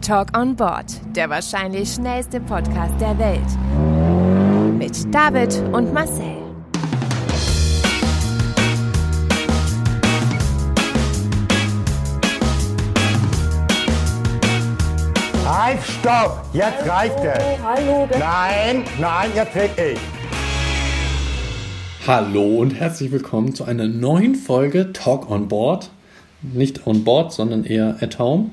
Talk on Board, der wahrscheinlich schnellste Podcast der Welt. Mit David und Marcel. Halt, stopp! Jetzt reicht es! Hallo, Nein, nein, jetzt red ich! Hallo und herzlich willkommen zu einer neuen Folge Talk on Board. Nicht on Board, sondern eher at home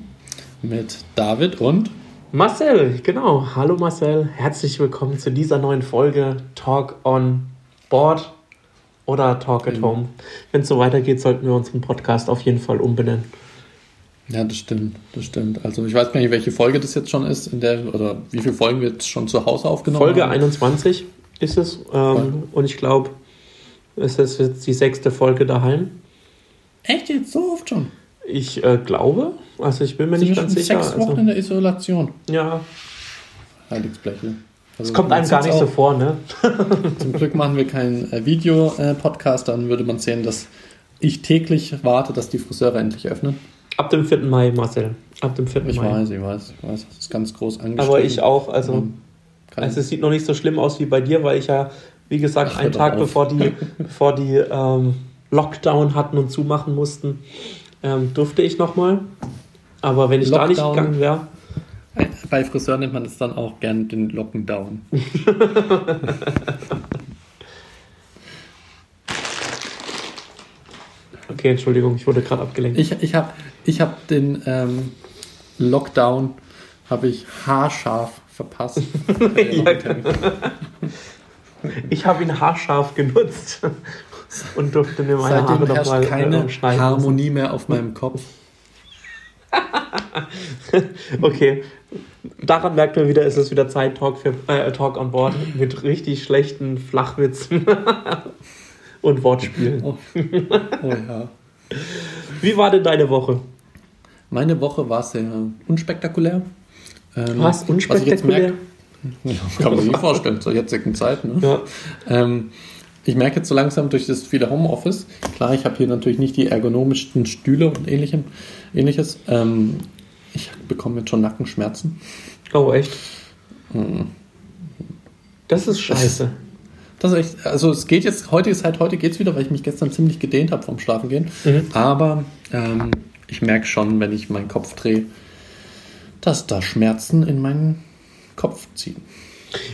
mit David und Marcel, genau. Hallo Marcel, herzlich willkommen zu dieser neuen Folge Talk on Board oder Talk at Home. Wenn es so weitergeht, sollten wir unseren Podcast auf jeden Fall umbenennen. ja, das stimmt, das stimmt. Also ich weiß gar nicht, welche Folge das jetzt schon ist, in der oder wie viele Folgen wir jetzt schon zu Hause aufgenommen Folge haben. 21 ist es ähm, und ich glaube, es ist jetzt die sechste Folge daheim. Echt jetzt so oft schon? Ich äh, glaube, also ich bin mir Sind nicht wir ganz sicher. sechs Wochen Also, in der Isolation? ja, Heiligsblechle. Also es kommt einem gar nicht so auch. vor, ne? Zum Glück machen wir keinen äh, Video-Podcast, dann würde man sehen, dass ich täglich warte, dass die Friseure endlich öffnen. Ab dem 4. Mai, Marcel. Ab dem 4. Ich Mai. weiß, ich weiß, ich weiß, das ist ganz groß angeschrieben. Aber ich auch, also. Kann Also es sieht noch nicht so schlimm aus wie bei dir, weil ich ja, wie gesagt, Ach, einen Tag auf. bevor die, bevor die ähm, Lockdown hatten und zumachen mussten, ähm, durfte ich nochmal. Aber wenn ich da nicht Lockdown. gegangen wäre, Bei Friseur nennt man es dann auch gern den Lockendown. okay, Entschuldigung, ich wurde gerade abgelenkt. Ich, ich habe ich hab den ähm, Lockdown habe ich haarscharf verpasst. Ja. Ich habe ihn haarscharf genutzt und durfte mir meine Haare Seitdem nochmal herrscht keine äh, schneiden. lassen. Harmonie mehr auf meinem Kopf. Okay, daran merkt man wieder, es ist wieder Zeit Talk, für, äh, Talk on Board mit richtig schlechten Flachwitzen und Wortspielen. Oh, oh ja. Wie war denn deine Woche? Meine Woche war sehr unspektakulär. Ähm, Was? ich jetzt Unspektakulär? merke- Ja, kann man sich nicht vorstellen, zur jetzigen Zeit. Ne? Ja. Ähm, ich merke jetzt so langsam durch das viele Homeoffice, klar, ich habe hier natürlich nicht die ergonomischsten Stühle und ähnlichem, ähnliches. Ähm, ich bekomme jetzt schon Nackenschmerzen. Oh, echt? Hm. Das ist scheiße. Das ist echt, also es geht jetzt, heute ist halt, heute geht's wieder, weil ich mich gestern ziemlich gedehnt habe vom Schlafengehen. Mhm. Aber ähm, ich merke schon, wenn ich meinen Kopf drehe, dass da Schmerzen in meinen Kopf ziehen.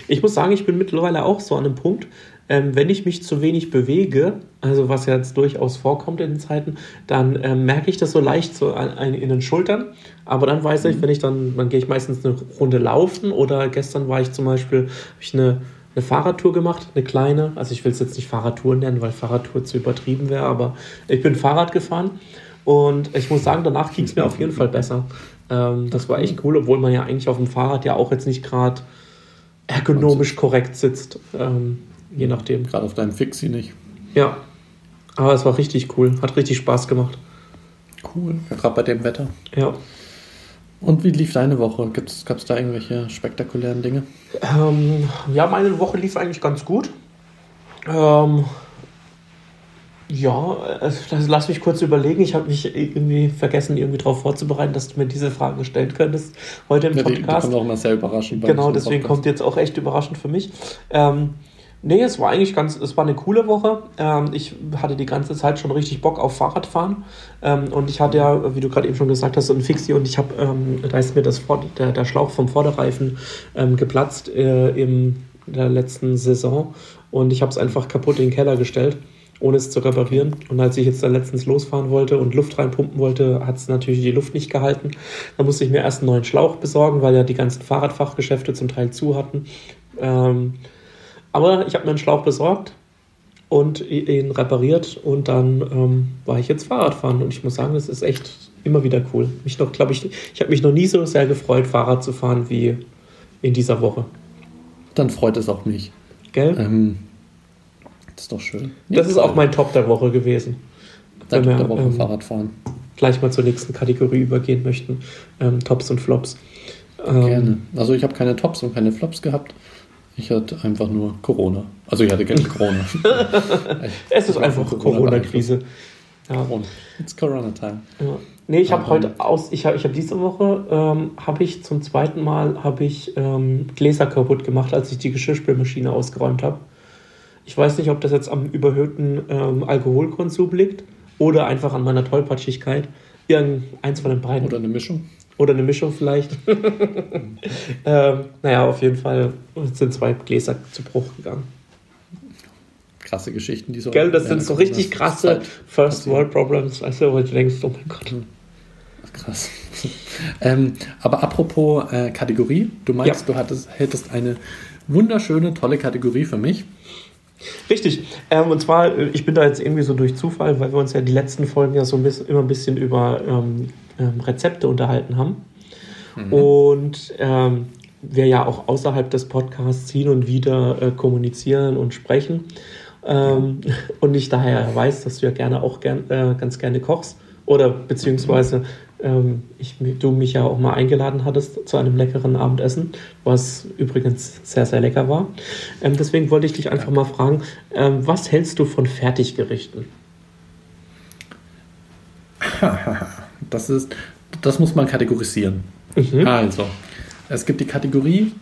Ich muss sagen, ich bin mittlerweile auch so an einem Punkt, ähm, wenn ich mich zu wenig bewege, also was ja jetzt durchaus vorkommt in den Zeiten, dann ähm, merke ich das so leicht so an, an, in den Schultern. Aber dann weiß ich, wenn ich dann, dann gehe ich meistens eine Runde laufen oder gestern war ich zum Beispiel, habe ich eine, eine Fahrradtour gemacht, eine kleine. Also ich will es jetzt nicht Fahrradtour nennen, weil Fahrradtour zu übertrieben wäre, aber ich bin Fahrrad gefahren und ich muss sagen, danach ging es mir auf jeden Fall besser. Ähm, das war echt cool, obwohl man ja eigentlich auf dem Fahrrad ja auch jetzt nicht gerade ergonomisch korrekt sitzt. Ähm, je nachdem. Gerade auf deinem Fixie nicht. Ja. Aber es war richtig cool. Hat richtig Spaß gemacht. Cool. Ja, Gerade bei dem Wetter. Ja. Und wie lief deine Woche? Gab es da irgendwelche spektakulären Dinge? Ähm, ja, meine Woche lief eigentlich ganz gut. Ähm, ja, das, lass mich kurz überlegen. Ich habe mich irgendwie vergessen, irgendwie darauf vorzubereiten, dass du mir diese Fragen stellen könntest heute im Ja, die, die Podcast. kommen auch immer sehr überraschend. Genau, deswegen Podcast. kommt jetzt auch echt überraschend für mich. Ähm, nee, es war eigentlich ganz, es war eine coole Woche. Ähm, ich hatte die ganze Zeit schon richtig Bock auf Fahrradfahren. Ähm, und ich hatte ja, wie du gerade eben schon gesagt hast, so ein Fixie und ich habe, ähm, da ist mir das Vor der, der Schlauch vom Vorderreifen ähm, geplatzt äh, in der letzten Saison. Und ich habe es einfach kaputt in den Keller gestellt ohne es zu reparieren. Und als ich jetzt da letztens losfahren wollte und Luft reinpumpen wollte, hat es natürlich die Luft nicht gehalten. Da musste ich mir erst einen neuen Schlauch besorgen, weil ja die ganzen Fahrradfachgeschäfte zum Teil zu hatten. Aber ich habe mir einen Schlauch besorgt und ihn repariert und dann ähm, war ich jetzt Fahrradfahren und ich muss sagen, das ist echt immer wieder cool. Mich noch, glaube ich, ich habe mich noch nie so sehr gefreut, Fahrrad zu fahren wie in dieser Woche. Dann freut es auch mich. Gell? Ähm, das ist doch schön. das ist auch mein Top der Woche gewesen. Seit wenn der Woche ähm, Fahrradfahren. gleich mal zur nächsten Kategorie übergehen möchten. Ähm, Tops und Flops. Ähm, Gerne. Also ich habe keine Tops und keine Flops gehabt. Ich hatte einfach nur Corona. Also ich hatte keine Corona. Es ist einfach Corona-Krise. Ja. Corona. It's Corona time. Ja. Nee, ich habe heute aus, ich habe ich hab diese Woche, ähm, habe ich zum zweiten Mal, habe ich ähm, Gläser kaputt gemacht, als ich die Geschirrspülmaschine ausgeräumt habe. Ich weiß nicht, ob das jetzt am überhöhten ähm, Alkoholkonsum liegt oder einfach an meiner Tollpatschigkeit. Irgendeins von den beiden. Oder eine Mischung. Oder eine Mischung vielleicht. ähm, naja, auf jeden Fall sind zwei Gläser zu Bruch gegangen. Krasse Geschichten, die so. Gell, das sind so richtig krasse First World Problems, also wo du denkst, oh mein Gott. Krass. ähm, aber apropos äh, Kategorie, du meinst, ja. du hattest, hättest eine wunderschöne, tolle Kategorie für mich. Richtig. Ähm, und zwar, äh, ich bin da jetzt irgendwie so durch Zufall, weil wir uns ja die letzten Folgen ja so ein bisschen, immer ein bisschen über ähm, ähm, Rezepte unterhalten haben. Mhm. Und ähm, wir ja auch außerhalb des Podcasts hin und wieder äh, kommunizieren und sprechen. Ähm, und ich daher weiß, dass du ja gerne auch gern, äh, ganz gerne kochst. Oder beziehungsweise ähm, ich, du mich ja auch mal eingeladen hattest zu einem leckeren Abendessen, was übrigens sehr, sehr lecker war. Ähm, deswegen wollte ich dich einfach mal fragen, ähm, was hältst du von Fertiggerichten? Das ist, das muss man kategorisieren. Mhm. Also, es gibt die Kategorie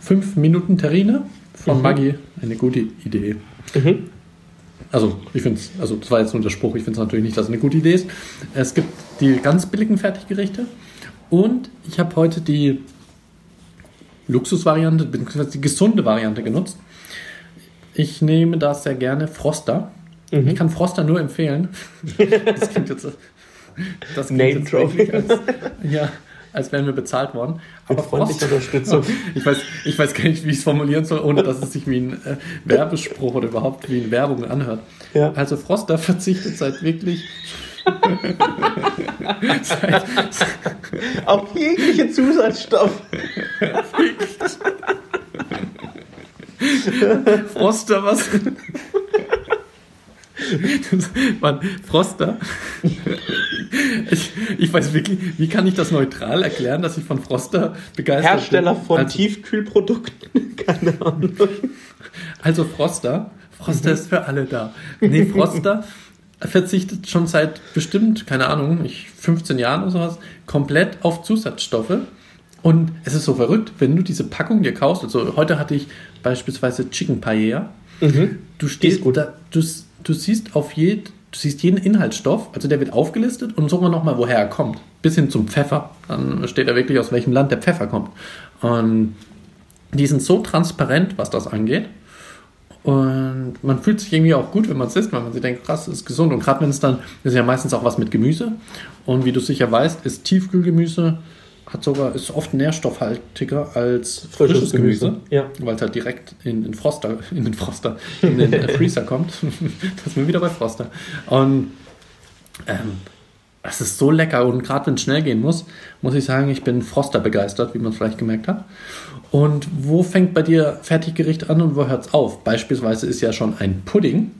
5 Minuten Terrine von mhm. Maggi. Eine gute Idee. Mhm. Also, ich finde es, also das war jetzt nur der Spruch, ich finde es natürlich nicht, dass es eine gute Idee ist. Es gibt die ganz billigen Fertiggerichte und ich habe heute die Luxusvariante, beziehungsweise die gesunde Variante genutzt. Ich nehme da sehr gerne Froster. Mhm. Ich kann Froster nur empfehlen. das klingt jetzt, das klingt Name jetzt als, ja, als wären wir bezahlt worden. Aber Frost, Unterstützung. ich, weiß, ich weiß gar nicht, wie ich es formulieren soll, ohne dass es sich wie ein äh, Werbespruch oder überhaupt wie eine Werbung anhört. Ja. Also Froster verzichtet seit wirklich seit, auf jegliche Zusatzstoff. Froster, was? Mann, Froster. Ich, ich, weiß wirklich, wie kann ich das neutral erklären, dass ich von Froster begeistert Hersteller bin? Hersteller von also, Tiefkühlprodukten, keine Ahnung. Also Froster, Froster mhm. ist für alle da. Nee, Froster verzichtet schon seit bestimmt, keine Ahnung, ich, 15 Jahren oder sowas, komplett auf Zusatzstoffe. Und es ist so verrückt, wenn du diese Packung dir kaufst, also heute hatte ich beispielsweise Chicken Paella, mhm. du stehst, da, du, du siehst auf jed, du siehst jeden Inhaltsstoff, also der wird aufgelistet und sogar nochmal, woher er kommt. Bis hin zum Pfeffer. Dann steht da wirklich, aus welchem Land der Pfeffer kommt. Und die sind so transparent, was das angeht. Und man fühlt sich irgendwie auch gut, wenn man es isst, weil man sich denkt, krass, ist gesund. Und gerade wenn es dann, ist ja meistens auch was mit Gemüse. Und wie du sicher weißt, ist Tiefkühlgemüse hat sogar, ist oft nährstoffhaltiger als frisches, frisches Gemüse, Gemüse. Ja. weil es halt direkt in den Froster, in den Froster, in den Freezer kommt. das sind wir wieder bei Froster. Und ähm, es ist so lecker und gerade wenn es schnell gehen muss, muss ich sagen, ich bin Froster begeistert, wie man es vielleicht gemerkt hat. Und wo fängt bei dir Fertiggericht an und wo hört es auf? Beispielsweise ist ja schon ein Pudding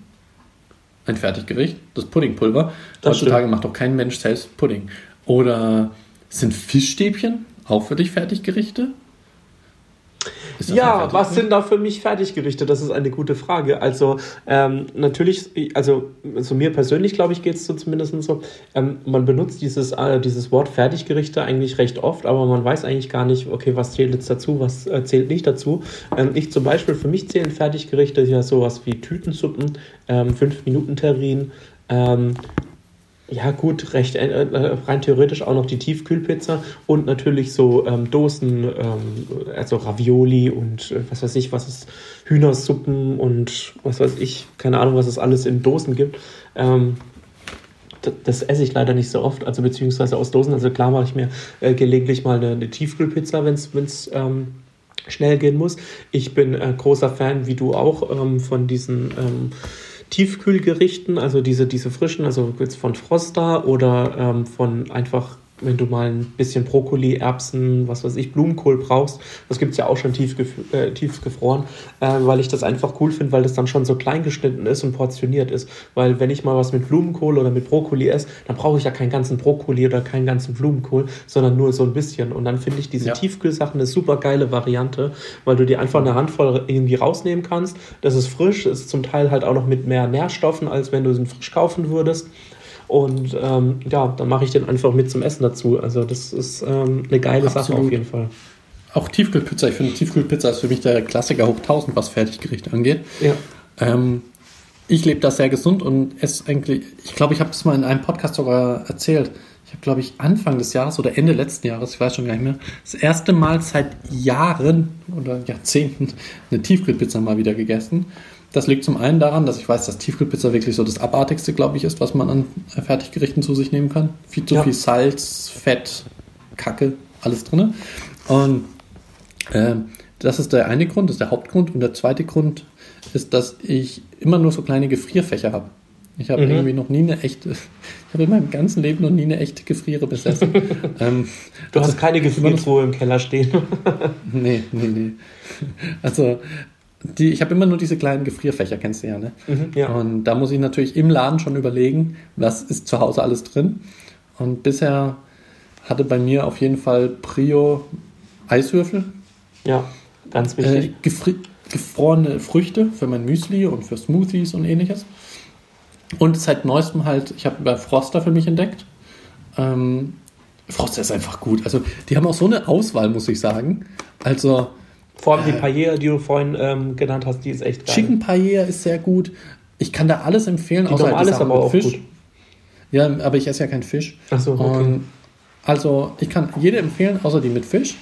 ein Fertiggericht, das Puddingpulver. Das Heutzutage stimmt. macht doch kein Mensch selbst Pudding. Oder sind Fischstäbchen auch für dich Fertiggerichte? Ja, was sind da für mich Fertiggerichte? Das ist eine gute Frage. Also ähm, natürlich, also, also mir persönlich, glaube ich, geht es so zumindest so, ähm, man benutzt dieses, äh, dieses Wort Fertiggerichte eigentlich recht oft, aber man weiß eigentlich gar nicht, okay, was zählt jetzt dazu, was äh, zählt nicht dazu. Ähm, ich zum Beispiel, für mich zählen Fertiggerichte ja sowas wie Tütensuppen, 5-Minuten-Terrinen, ähm, ja, gut, recht äh, äh, rein theoretisch auch noch die Tiefkühlpizza und natürlich so ähm, Dosen, ähm, also Ravioli und äh, was weiß ich, was es, Hühnersuppen und was weiß ich, keine Ahnung, was es alles in Dosen gibt. Ähm, das, esse ich leider nicht so oft, also beziehungsweise aus Dosen. Also klar mache ich mir äh, gelegentlich mal eine, eine Tiefkühlpizza, wenn es ähm, schnell gehen muss. Ich bin äh, großer Fan, wie du auch, ähm, von diesen ähm, Tiefkühlgerichten, also diese, diese frischen, also jetzt von Froster oder ähm, von einfach wenn du mal ein bisschen Brokkoli, Erbsen, was weiß ich, Blumenkohl brauchst, das gibt es ja auch schon tief, äh, tief gefroren, äh, weil ich das einfach cool finde, weil das dann schon so klein geschnitten ist und portioniert ist. Weil wenn ich mal was mit Blumenkohl oder mit Brokkoli esse, dann brauche ich ja keinen ganzen Brokkoli oder keinen ganzen Blumenkohl, sondern nur so ein bisschen. Und dann finde ich diese ja. Tiefkühlsachen eine super geile Variante, weil du dir einfach eine Handvoll irgendwie rausnehmen kannst. Das ist frisch, ist zum Teil halt auch noch mit mehr Nährstoffen, als wenn du es frisch kaufen würdest. Und ähm, ja, dann mache ich den einfach mit zum Essen dazu. Also das ist ähm, eine geile Sache Absolut. auf jeden Fall. Auch Tiefkühlpizza. Ich finde, Tiefkühlpizza ist für mich der Klassiker hoch 1000, was Fertiggerichte angeht. Ja. Ähm, ich lebe da sehr gesund und esse eigentlich, ich glaube, ich habe das mal in einem Podcast sogar erzählt. Ich habe, glaube ich, Anfang des Jahres oder Ende letzten Jahres, ich weiß schon gar nicht mehr, das erste Mal seit Jahren oder Jahrzehnten eine Tiefkühlpizza mal wieder gegessen. Das liegt zum einen daran, dass ich weiß, dass Tiefkühlpizza wirklich so das Abartigste, glaube ich, ist, was man an Fertiggerichten zu sich nehmen kann. Viel zu Ja. viel Salz, Fett, Kacke, alles drin. Und ähm, das ist der eine Grund, das ist der Hauptgrund. Und der zweite Grund ist, dass ich immer nur so kleine Gefrierfächer habe. Ich habe Mhm. irgendwie noch nie eine echte, ich habe in meinem ganzen Leben noch nie eine echte Gefriere besessen. ähm, Du hast keine Gefriertruhe im Keller stehen. nee, nee, nee. Also, die, ich habe immer nur diese kleinen Gefrierfächer, kennst du ja, ne? ja. Und da muss ich natürlich im Laden schon überlegen, was ist zu Hause alles drin. Und bisher hatte bei mir auf jeden Fall Prio Eiswürfel, ja, ganz äh, wichtig. gefri gefrorene Früchte für mein Müsli und für Smoothies und ähnliches. Und seit neuestem halt, ich habe bei Froster für mich entdeckt. Ähm, Froster ist einfach gut. Also die haben auch so eine Auswahl, muss ich sagen. Also Vor allem die Paella, die du vorhin ähm, genannt hast, die ist echt geil. Chicken Paella ist sehr gut. Ich kann da alles empfehlen, die außer halt Sachen aber auch Fisch. gut. Ja, aber ich esse ja keinen Fisch. Ach so, okay. Und also ich kann jede empfehlen, außer die mit Fisch.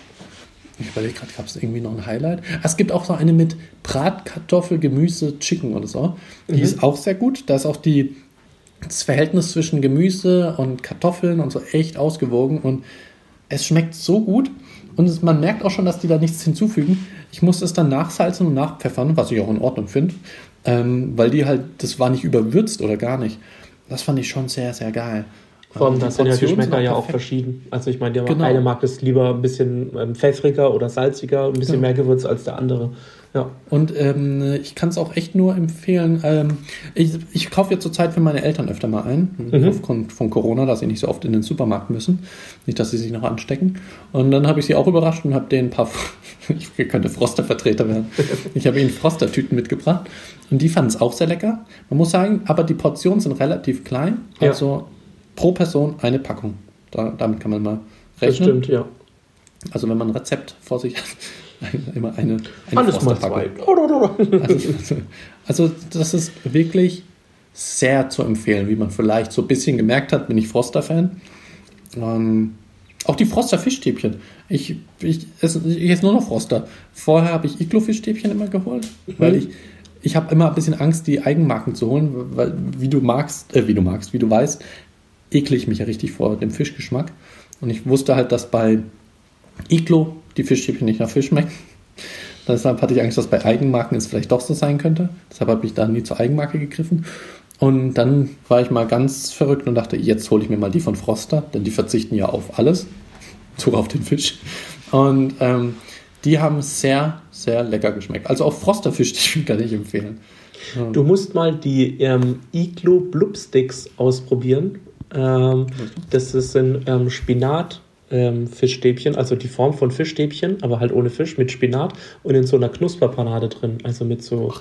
Ich überlege gerade, gab es irgendwie noch ein Highlight? Ah, Es gibt auch so eine mit Bratkartoffel, Gemüse, Chicken oder so. Die Mhm. ist auch sehr gut. Da ist auch die, das Verhältnis zwischen Gemüse und Kartoffeln und so echt ausgewogen. Und es schmeckt so gut. Und man merkt auch schon, dass die da nichts hinzufügen. Ich musste es dann nachsalzen und nachpfeffern, was ich auch in Ordnung finde. Ähm, weil die halt, das war nicht überwürzt oder gar nicht. Das fand ich schon sehr, sehr geil. Vor allem, Ähm, da sind ja Geschmäcker ja auch verschieden. Also ich meine, der Genau. eine mag es lieber ein bisschen ähm, pfeffriger oder salziger, ein bisschen Genau. mehr Gewürz als der andere. Ja. Und ähm, ich kann es auch echt nur empfehlen. Ähm, ich ich kaufe ja zurzeit für meine Eltern öfter mal ein, Mhm. aufgrund von Corona, dass sie nicht so oft in den Supermarkt müssen. Nicht, dass sie sich noch anstecken. Und dann habe ich sie auch überrascht und habe denen ein paar, ich könnte Froster-Vertreter werden. Ich habe ihnen Froster-Tüten mitgebracht. Und die fanden es auch sehr lecker. Man muss sagen, aber die Portionen sind relativ klein. Ja. Also pro Person eine Packung. Da, damit kann man mal Das rechnen. stimmt, ja. Also wenn man ein Rezept vor sich hat, immer eine, eine Alles mal zwei. Also, also das ist wirklich sehr zu empfehlen, wie man vielleicht so ein bisschen gemerkt hat, bin ich Froster-Fan. Ähm, auch die Froster-Fischstäbchen. Ich, ich, esse, ich esse nur noch Froster. Vorher habe ich Iglo-Fischstäbchen immer geholt, weil ich, ich habe immer ein bisschen Angst, die Eigenmarken zu holen, weil wie du magst, äh, wie du magst, wie du weißt, ekle ich mich ja richtig vor dem Fischgeschmack. Und ich wusste halt, dass bei Iglo die Fischstäbchen nicht nach Fisch schmecken. Deshalb hatte ich Angst, dass bei Eigenmarken es vielleicht doch so sein könnte. Deshalb habe ich da nie zur Eigenmarke gegriffen. Und dann war ich mal ganz verrückt und dachte, jetzt hole ich mir mal die von Froster, denn die verzichten ja auf alles, sogar auf den Fisch. Und ähm, die haben sehr, sehr lecker geschmeckt. Also auch Froster-Fischstäbchen kann ich empfehlen. Du musst mal die ähm, Iglo Blub Sticks ausprobieren. Ähm, das ist ein ähm, Spinat. Ähm, Fischstäbchen, also die Form von Fischstäbchen, aber halt ohne Fisch, mit Spinat und in so einer Knusperpanade drin. Also mit so.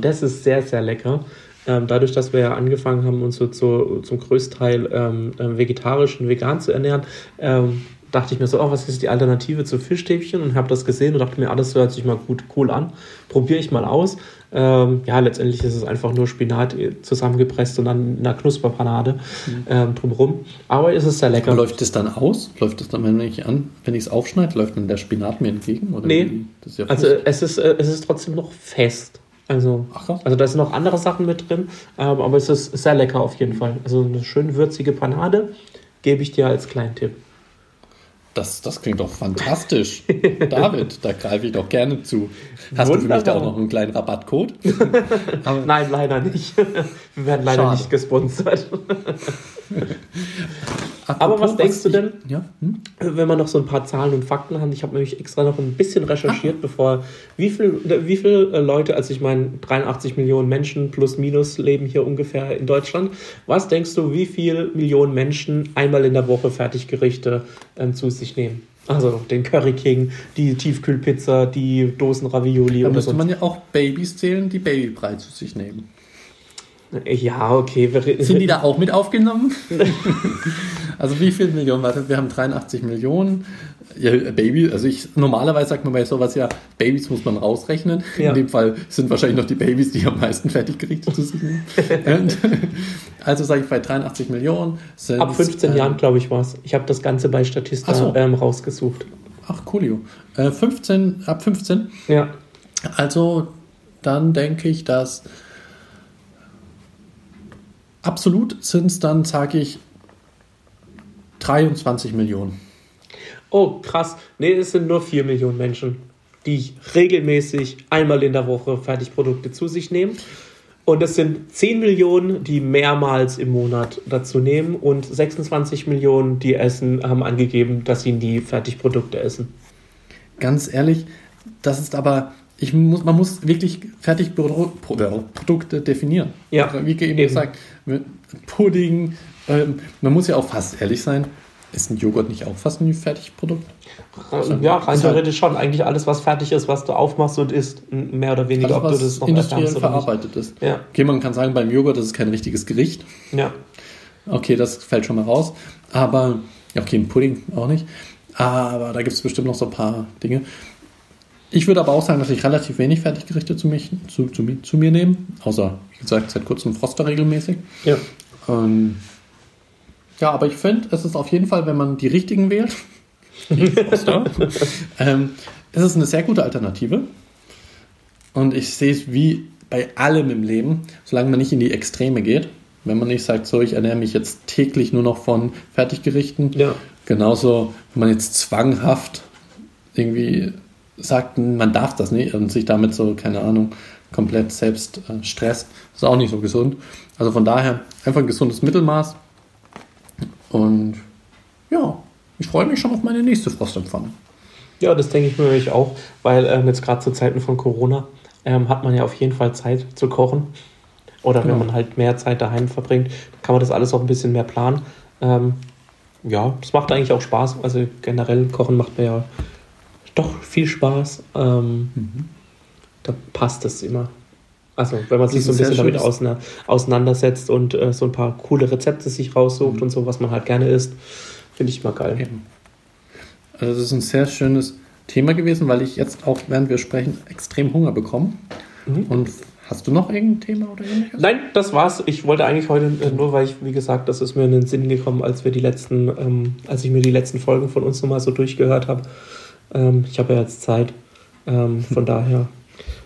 Das ist sehr, sehr lecker. Ähm, dadurch, dass wir ja angefangen haben, uns so zu, zum größten Teil ähm, ähm, vegetarisch und vegan zu ernähren, ähm, dachte ich mir so, oh, was ist die Alternative zu Fischstäbchen? Und habe das gesehen und dachte mir, alles hört sich mal gut cool an. Probiere ich mal aus. Ähm, ja, letztendlich ist es einfach nur Spinat äh, zusammengepresst und dann in einer Knusperpanade ähm, drumherum. Aber es ist sehr lecker. Läuft das dann aus? Läuft das dann, wenn ich an, wenn ich es aufschneide, läuft dann der Spinat mir entgegen? Oder Nee. wie? Das ist ja Also es ist, äh, es ist trotzdem noch fest. Also, also da sind noch andere Sachen mit drin, ähm, aber es ist sehr lecker auf jeden Fall. Also eine schön würzige Panade gebe ich dir als kleinen Tipp. Das, das klingt doch fantastisch. David, da greife ich doch gerne zu. Hast du für mich da Wunderbar. auch noch einen kleinen Rabattcode? Nein, leider nicht. Wir werden leider Schade. nicht gesponsert. Aber was denkst du ich- denn? Ja? Hm? Wenn wir noch so ein paar Zahlen und Fakten haben, ich habe nämlich extra noch ein bisschen recherchiert, bevor wie viel, wie viele Leute, also ich meine 83 Millionen Menschen plus minus leben hier ungefähr in Deutschland. Was denkst du, wie viele Millionen Menschen einmal in der Woche Fertiggerichte ähm, zu sich nehmen? Also den Curry King, die Tiefkühlpizza, die Dosen Ravioli Da müsste man ja auch Babys zählen, die Babybrei zu sich nehmen. Ja, okay. Sind die da auch mit aufgenommen? also wie viel Millionen? Warte, wir haben 83 Millionen. Ja, Baby, also ich normalerweise sagt man bei sowas ja, Babys muss man rausrechnen. Ja. In dem Fall sind wahrscheinlich noch die Babys, die am meisten sich nehmen. Und, also sage ich bei 83 Millionen. Sind, Ab 15 ähm, Jahren, glaube ich, war es. Ich habe das Ganze bei Statista so. ähm, rausgesucht. Ach, coolio. Äh, 15, ab 15. Ja. Also dann denke ich, dass absolut sind es dann, sage ich, 23 Millionen. Oh, krass. Nee, es sind nur 4 Millionen Menschen, die regelmäßig einmal in der Woche Fertigprodukte zu sich nehmen. Und es sind 10 Millionen, die mehrmals im Monat dazu nehmen. Und 26 Millionen, die essen, haben angegeben, dass sie nie Fertigprodukte essen. Ganz ehrlich, das ist aber, ich muss, man muss wirklich Fertigprodukte definieren. Ja, Wie eben eben. gesagt, Pudding, ähm, man muss ja auch fast ehrlich sein, ist ein Joghurt nicht auch fast ein Fertigprodukt? Ja, rein halt- theoretisch schon. Eigentlich alles, was fertig ist, was du aufmachst und isst, mehr oder weniger, Also ob du das noch industriell oder nicht. verarbeitet ist. Ja. Okay, man kann sagen, beim Joghurt das ist kein richtiges Gericht. Ja. Okay, das fällt schon mal raus. Aber, okay, ein Pudding auch nicht. Aber da gibt es bestimmt noch so ein paar Dinge. Ich würde aber auch sagen, dass ich relativ wenig Fertiggerichte zu, mich, zu, zu, zu mir nehme. Außer, wie gesagt, seit kurzem Froster regelmäßig. Ja. Ähm, ja, aber ich finde, es ist auf jeden Fall, wenn man die richtigen wählt, Froster, ähm, es ist eine sehr gute Alternative. Und ich sehe es wie bei allem im Leben, solange man nicht in die Extreme geht. Wenn man nicht sagt, so, ich ernähre mich jetzt täglich nur noch von Fertiggerichten. Ja. Genauso, wenn man jetzt zwanghaft irgendwie sagt, man darf das nicht und sich damit so, keine Ahnung, komplett selbst äh, stresst, ist auch nicht so gesund. Also von daher einfach ein gesundes Mittelmaß. Und ja, ich freue mich schon auf meine nächste Frostempfanne. Ja, das denke ich mir nämlich auch, weil ähm, jetzt gerade zu Zeiten von Corona ähm, hat man ja auf jeden Fall Zeit zu kochen. Oder Genau. wenn man halt mehr Zeit daheim verbringt, kann man das alles auch ein bisschen mehr planen. Ähm, ja, das macht eigentlich auch Spaß. Also generell Kochen macht mir ja doch viel Spaß. Ähm, Da passt es immer. Also wenn man sich so ein bisschen damit ausna auseinandersetzt und äh, so ein paar coole Rezepte sich raussucht und so, was man halt gerne isst, finde ich mal geil. Eben. Also das ist ein sehr schönes Thema gewesen, weil ich jetzt auch, während wir sprechen, extrem Hunger bekomme. Und hast du noch irgendein Thema oder ähnliches? Nein, das war's. Ich wollte eigentlich heute äh, nur, weil ich, wie gesagt, das ist mir in den Sinn gekommen, als wir die letzten, ähm, als ich mir die letzten Folgen von uns nochmal so durchgehört habe. Ähm, ich habe ja jetzt Zeit. Ähm, von daher,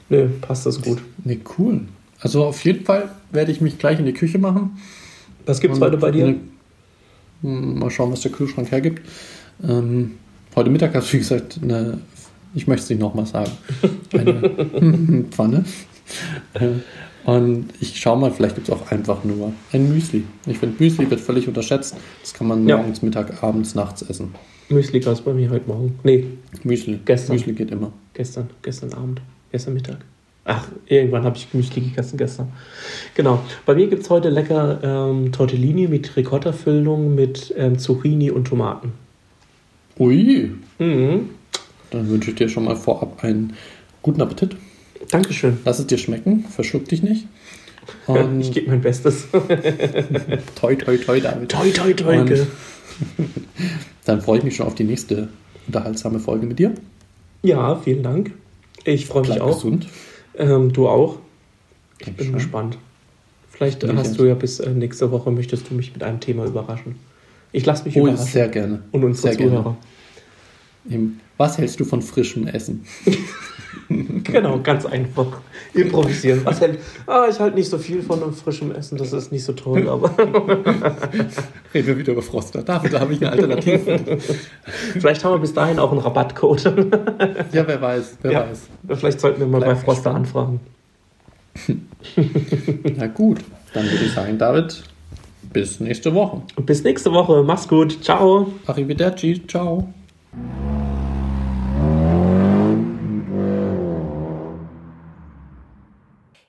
nö, passt das gut. Nee, cool. Also auf jeden Fall werde ich mich gleich in die Küche machen. Was gibt's Und heute bei dir? eine- Hm, Mal schauen, was der Kühlschrank hergibt. Ähm, heute Mittag hast du, wie gesagt, eine, ich möchte es nicht nochmal sagen, eine Pfanne. Und ich schaue mal, vielleicht gibt es auch einfach nur ein Müsli. Ich finde, Müsli wird völlig unterschätzt. Das kann man Ja. morgens, Mittag, abends, nachts essen. Müsli gab es bei mir heute Morgen. Nee, Müsli. Gestern. Müsli geht immer. gestern, gestern Abend, gestern Mittag. Ach, irgendwann habe ich Müsli gegessen gestern. Genau. Bei mir gibt es heute lecker ähm, Tortellini mit Ricotta-Füllung mit ähm, Zucchini und Tomaten. Ui, Mhm. dann wünsche ich dir schon mal vorab einen guten Appetit. Dankeschön. Lass es dir schmecken, verschluck dich nicht. Und Ich gebe mein Bestes. toi, toi, toi, David. toi, toi, toi. Und-? Dann freue ich mich schon auf die nächste unterhaltsame Folge mit dir. Ja, vielen Dank. Ich freue mich auch. gesund. Ähm, du auch. Ich bin Dankeschön. gespannt. Vielleicht Bin ich hast du ja bis äh, nächste Woche, möchtest du mich mit einem Thema überraschen. Ich lasse mich Oh, überraschen. sehr gerne. Und unsere sehr Zuhörer. Eben. Was hältst du von frischem Essen? Genau, ganz einfach. Improvisieren. Was hält, ah, ich halte nicht so viel von einem frischem Essen, das ist nicht so toll, aber Reden wir wieder über Froster. Dafür da habe ich eine Alternative. vielleicht haben wir bis dahin auch einen Rabattcode. ja, wer weiß, wer Ja. weiß. vielleicht sollten wir mal Bleib bei Froster gespannt. anfragen. Na gut, dann würde ich sagen, David, bis nächste Woche. Bis nächste Woche. Mach's gut. Ciao. Arrivederci, ciao.